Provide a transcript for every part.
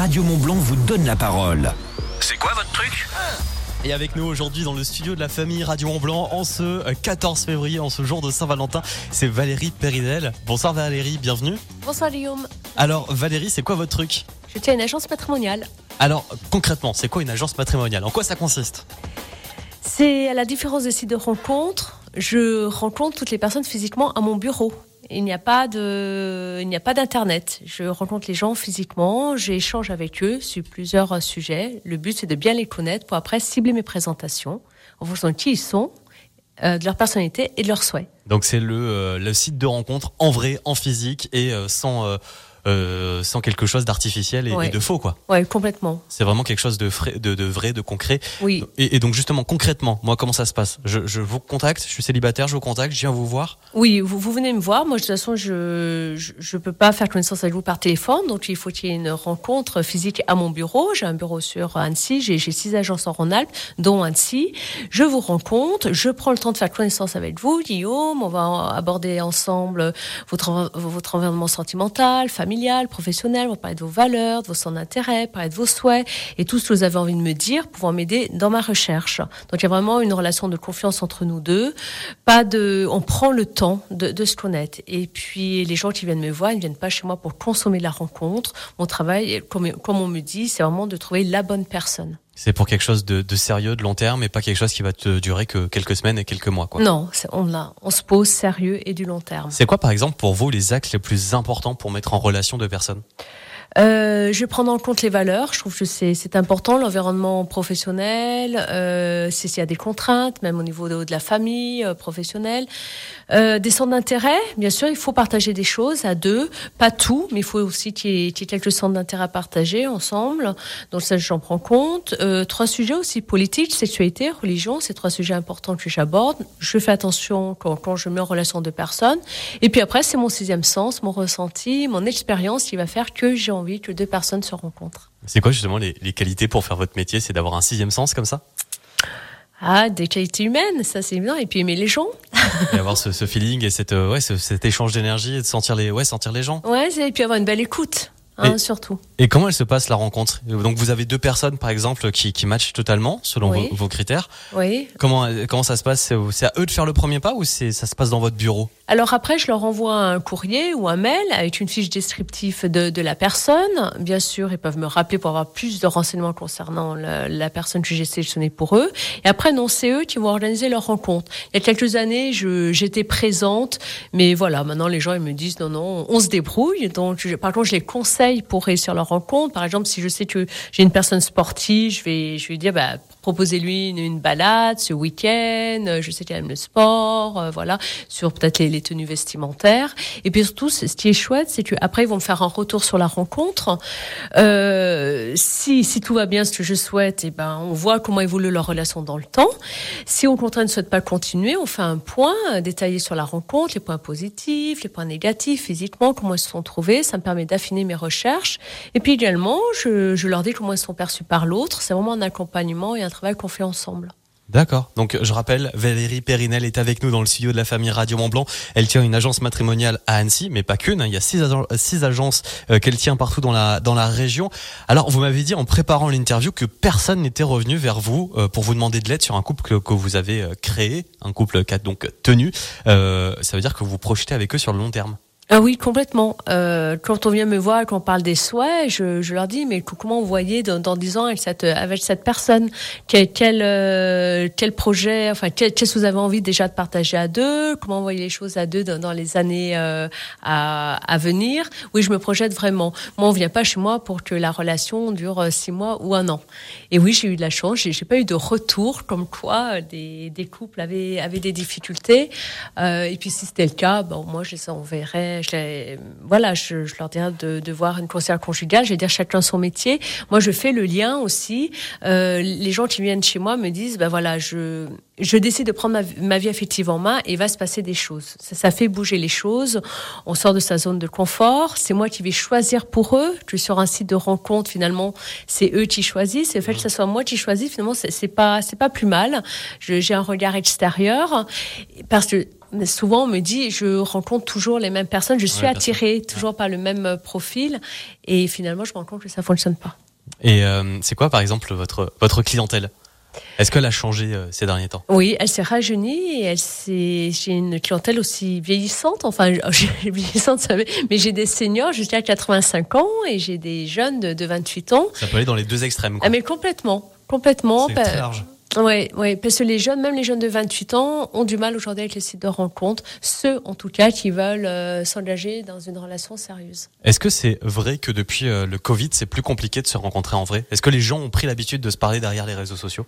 Radio Montblanc vous donne la parole. C'est quoi votre truc? Et avec nous aujourd'hui dans le studio de la famille Radio Montblanc en ce 14 février, en ce jour de Saint-Valentin, c'est Valérie Périnel. Bonsoir Valérie, bienvenue. Bonsoir Guillaume. Alors Valérie, c'est quoi votre truc? Je tiens une agence patrimoniale. Alors concrètement, c'est quoi une agence patrimoniale? En quoi ça consiste? C'est à la différence des sites de rencontres, je rencontre toutes les personnes physiquement à mon bureau. Il n'y a pas de, il n'y a pas d'internet. Je rencontre les gens physiquement, j'échange avec eux sur plusieurs sujets. Le but c'est de bien les connaître pour après cibler mes présentations en fonction de qui ils sont, euh, de leur personnalité et de leurs souhaits. Donc c'est le, euh, site de rencontre en vrai, en physique et euh, sans euh, sans quelque chose d'artificiel et, Ouais. et de faux quoi. Ouais, complètement. C'est vraiment quelque chose de, frais, de, de vrai, de concret. Oui. Et, et donc justement concrètement, moi comment ça se passe? Je, je vous contacte, je suis célibataire, je vous contacte, je viens vous voir. Oui, vous, vous venez me voir. Moi, de toute façon, je je, je peux pas faire connaissance avec vous par téléphone, donc il faut qu'il y ait une rencontre physique à mon bureau. J'ai un bureau sur Annecy, j'ai six agences en Rhône-Alpes, dont Annecy. Je vous rencontre, je prends le temps de faire connaissance avec vous, Guillaume. On va aborder ensemble votre votre environnement sentimental, familial, professionnel. On va parler de vos valeurs, de vos centres d'intérêt, parler de vos souhaits et tout ce que vous avez envie de me dire, pouvant m'aider dans ma recherche. Donc il y a vraiment une relation de confiance entre nous deux. Pas de, on prend le temps de, de se connaître. Et puis les gens qui viennent me voir, ils ne viennent pas chez moi pour consommer la rencontre. Mon travail, comme, comme on me dit, c'est vraiment de trouver la bonne personne. C'est pour quelque chose de, de sérieux, de long terme, et pas quelque chose qui va te durer que quelques semaines et quelques mois. Quoi. Non, on, l'a- on se pose sérieux et du long terme. C'est quoi, par exemple, pour vous, les axes les plus importants pour mettre en relation deux personnes? Euh, je vais prendre en compte les valeurs. Je trouve que c'est important, l'environnement professionnel, euh, s'il y a des contraintes, même au niveau de, la famille euh, professionnelle. Euh, des centres d'intérêt, bien sûr, il faut partager des choses à deux, pas tout, mais il faut aussi qu'il y, ait- qu'il y ait quelques centres d'intérêt à partager ensemble. Donc ça, j'en prends compte. Euh, trois sujets aussi politique, sexualité, religion, c'est trois sujets importants que j'aborde. Je fais attention quand, quand je mets en relation deux personnes. Et puis après, c'est mon sixième sens, mon ressenti, mon expérience qui va faire que j'ai envie que deux personnes se rencontrent. C'est quoi justement les, les qualités pour faire votre métier? C'est d'avoir un sixième sens comme ça? Ah, des qualités humaines, ça c'est bien. Et puis aimer les gens. Et avoir ce, ce feeling et cette, euh, ouais, ce- cet échange d'énergie et de sentir les, ouais, sentir les gens. Ouais, et puis avoir une belle écoute, hein, Et- surtout. Et comment elle se passe la rencontre? Donc vous avez deux personnes par exemple qui, qui matchent totalement selon Oui. vos, vos critères. Oui. Comment, comment ça se passe? C'est à eux de faire le premier pas ou c'est ça se passe dans votre bureau? Alors après, je leur envoie un courrier ou un mail avec une fiche descriptive de, de la personne. Bien sûr, ils peuvent me rappeler pour avoir plus de renseignements concernant la, la personne que j'ai sélectionnée pour eux. Et après, non, c'est eux qui vont organiser leur rencontre. Il y a quelques années, je- j'étais présente, mais voilà, maintenant les gens ils me disent non, non, on se débrouille. Donc, je- par contre, je les conseille pour réussir leur Par exemple, si je sais que j'ai une personne sportive, je vais, je vais dire, bah, proposez-lui une, une balade ce week-end. Euh, Je sais qu'elle aime le sport, euh, voilà, sur peut-être les, tenues vestimentaires. Et puis surtout, ce qui est chouette, c'est qu'après, ils vont me faire un retour sur la rencontre. Euh, si, si tout va bien, ce que je souhaite, et ben, on voit comment évolue leur relation dans le temps. Si au contraire ne souhaite pas continuer, on fait un point euh, détaillé sur la rencontre, les points positifs, les points négatifs, physiquement, comment ils se sont trouvés. Ça me permet d'affiner mes recherches. Et puis également, je, je leur dis comment ils sont perçus par l'autre. C'est vraiment un accompagnement et un travail qu'on fait ensemble. D'accord. Donc je rappelle, Valérie Périnel est avec nous dans le studio de la famille Radio Mont Blanc. Elle tient une agence matrimoniale à Annecy, mais pas qu'une. hein. Il y a six, six agences euh, qu'elle tient partout dans la dans la région. Alors vous m'avez dit en préparant l'interview que personne n'était revenu vers vous euh, pour vous demander de l'aide sur un couple que, que vous avez euh, créé, un couple qui a donc tenu. Euh, ça veut dire que vous vous projetez avec eux sur le long terme. Ah oui, complètement. Euh, quand on vient me voir, quand on parle des souhaits, je, je leur dis, mais co- comment vous voyez dans, dans 10 ans avec cette, avec cette personne? Quel, quel, euh, quel projet, enfin, qu'est-ce que vous avez envie déjà de partager à deux? Comment vous voyez les choses à deux dans, dans les années euh, à, à venir? Oui, je me projette vraiment. Moi, on vient pas chez moi pour que la relation dure euh, six mois ou un an. Et oui, j'ai eu de la chance, j'ai j'ai pas eu de retour comme quoi euh, des, des couples avaient, avaient des difficultés. Euh, et puis si c'était le cas, bon, moi je les enverrais, je voilà, je, leur dirais de, voir une conseillère conjugale. Je vais dire chacun son métier. Moi, je fais le lien aussi. Euh, les gens qui viennent chez moi me disent, ben voilà, je je décide de prendre ma, vie affective en main et il va se passer des choses. Ça, fait bouger les choses. On sort de sa zone de confort. C'est moi qui vais choisir pour eux. Je suis sur un site de rencontre. Finalement, c'est eux qui choisissent. Et le fait que ce soit moi qui choisis, finalement, c'est pas c'est pas plus mal. J'ai un regard extérieur parce que souvent, on me dit, je rencontre toujours les mêmes personnes, je suis attirée toujours par le même euh, profil. Et finalement, je me rends compte que ça fonctionne pas. Et euh, c'est quoi, par exemple, votre, votre clientèle? Est-ce qu'elle a changé euh, ces derniers temps? Oui, elle s'est rajeunie et elle s'est. J'ai une clientèle aussi vieillissante, enfin vieillissante, mais j'ai des seniors jusqu'à 85 ans et j'ai des jeunes de, 28 ans. Ça peut aller dans les deux extrêmes. Quoi. Ah, mais complètement, complètement. C'est très large. Oui, oui, parce que les jeunes, même les jeunes de 28 ans, ont du mal aujourd'hui avec les sites de rencontres. Ceux, en tout cas, qui veulent euh, s'engager dans une relation sérieuse. Est-ce que c'est vrai que depuis euh, le Covid, c'est plus compliqué de se rencontrer en vrai? Est-ce que les gens ont pris l'habitude de se parler derrière les réseaux sociaux?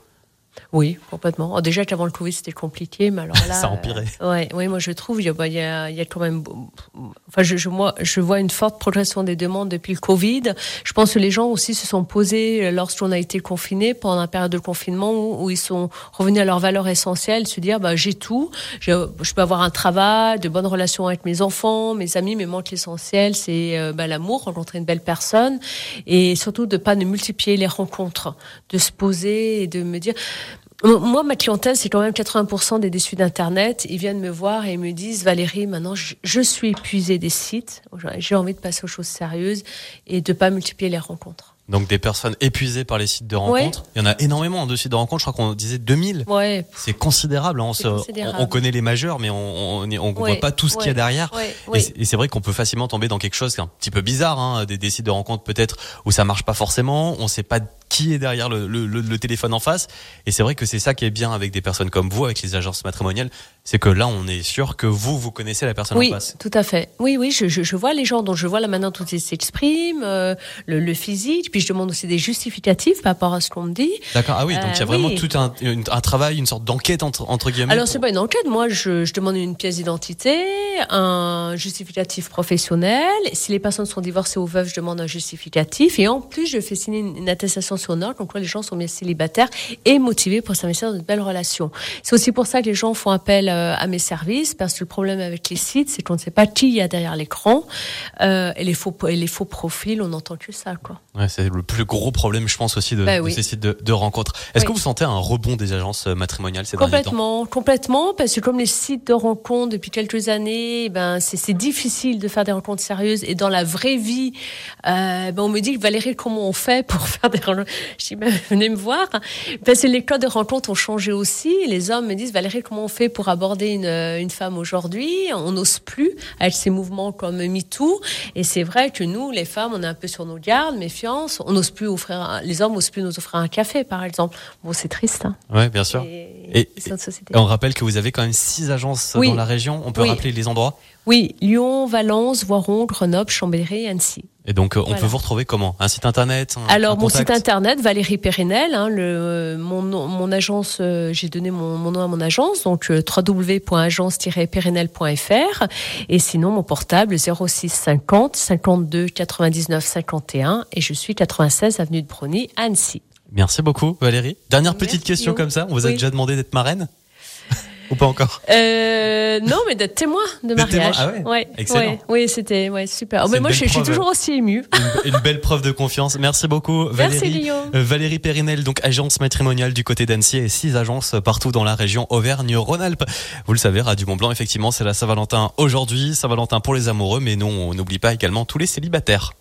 Oui, complètement. déjà qu'avant le Covid, c'était compliqué, mais alors là. ça a empiré. Euh, ouais, oui, moi je trouve, il y, a, il y a quand même. Enfin, je, je, moi, je vois une forte progression des demandes depuis le Covid. Je pense que les gens aussi se sont posés lorsqu'on a été confinés pendant la période de confinement où, ils sont revenus à leurs valeurs essentielles, se dire bah, j'ai tout, je peux avoir un travail, de bonnes relations avec mes enfants, mes amis, mais manque l'essentiel, c'est euh, bah, l'amour, rencontrer une belle personne et surtout de pas ne multiplier les rencontres, de se poser et de me dire moi, ma clientèle, c'est quand même 80% des déçus d'Internet. Ils viennent me voir et me disent, Valérie, maintenant, je, suis épuisée des sites. J'ai envie de passer aux choses sérieuses et de pas multiplier les rencontres. Donc des personnes épuisées par les sites de rencontres. Il y en a énormément de sites de rencontres. Je crois qu'on disait 2000. Ouais. C'est considérable. Hein. On, connaît les majeurs, mais on ne voit pas tout ce qu'il y a derrière. Et c'est vrai qu'on peut facilement tomber dans quelque chose qui est un petit peu bizarre. Hein. Des, des, sites de rencontres peut-être où ça marche pas forcément. On sait pas qui est derrière le, le, le, téléphone en face. Et c'est vrai que c'est ça qui est bien avec des personnes comme vous, avec les agences matrimoniales, c'est que là, on est sûr que vous, vous connaissez la personne en face. Oui, tout à fait. Oui, oui, je, je, je, vois les gens dont je vois la manière dont ils s'expriment, euh, le, le, physique, puis je demande aussi des justificatifs par rapport à ce qu'on me dit. D'accord, ah oui, donc il y a euh, vraiment tout un, un, travail, une sorte d'enquête entre, entre guillemets. Alors, c'est pas une enquête, moi, je, je demande une pièce d'identité, un justificatif professionnel. Si les personnes sont divorcées ou veuves, je demande un justificatif. Et en plus, je fais signer une, une attestation sonore, donc là, les gens sont bien célibataires et motivés pour s'investir dans une belle relation. C'est aussi pour ça que les gens font appel euh, à mes services, parce que le problème avec les sites, c'est qu'on ne sait pas qui il y a derrière l'écran. Euh, et, les faux, et les faux profils, on n'entend que ça. Quoi. Ouais, c'est le plus gros problème, je pense, aussi de, bah ces sites de, de rencontres. Est-ce que vous sentez un rebond des agences euh, matrimoniales ces Complètement, complètement, parce que comme les sites de rencontres depuis quelques années, ben c'est difficile de faire des rencontres sérieuses. Et dans la vraie vie, euh, ben on me dit Valérie, comment on fait pour faire des rencontres? Je dis, ben, venez me voir. Parce que les codes de rencontre ont changé aussi. Les hommes me disent Valérie, comment on fait pour aborder une, une femme aujourd'hui? On n'ose plus avec ces mouvements comme MeToo. Et c'est vrai que nous, les femmes, on est un peu sur nos gardes, méfiance. On n'ose plus offrir, les hommes n'osent plus nous offrir un café, par exemple. Bon, c'est triste. Hein. Oui, bien sûr. Et, on rappelle que vous avez quand même six agences dans la région. On peut rappeler les endroits? Oui, Lyon, Valence, Voiron, Grenoble, Chambéry, Annecy. Et donc, euh, on peut vous retrouver comment? Un site internet Alors, mon site internet, Valérie Périnel. Hein, le, mon, mon agence, euh, j'ai donné mon, mon, nom à mon agence, donc euh, www.agence-périnel.fr. Et sinon, mon portable 06 50 52 99 51. Et je suis 96 avenue de Brony, Annecy. Merci beaucoup, Valérie. Dernière petite question comme ça. On vous a déjà demandé d'être marraine? Ou pas encore euh, Non, mais d'être témoin de mariage. Ah ouais, Excellent. oui, c'était ouais, super. Oh, mais moi, je, suis toujours aussi émue. Une, belle preuve de confiance. Merci beaucoup, Valérie. Merci, euh, Valérie Périnel, donc agence matrimoniale du côté d'Annecy et six agences partout dans la région Auvergne-Rhône-Alpes. Vous le savez, Radio Mont Blanc, effectivement, c'est la Saint-Valentin aujourd'hui. Saint-Valentin pour les amoureux, mais non, on n'oublie pas également tous les célibataires.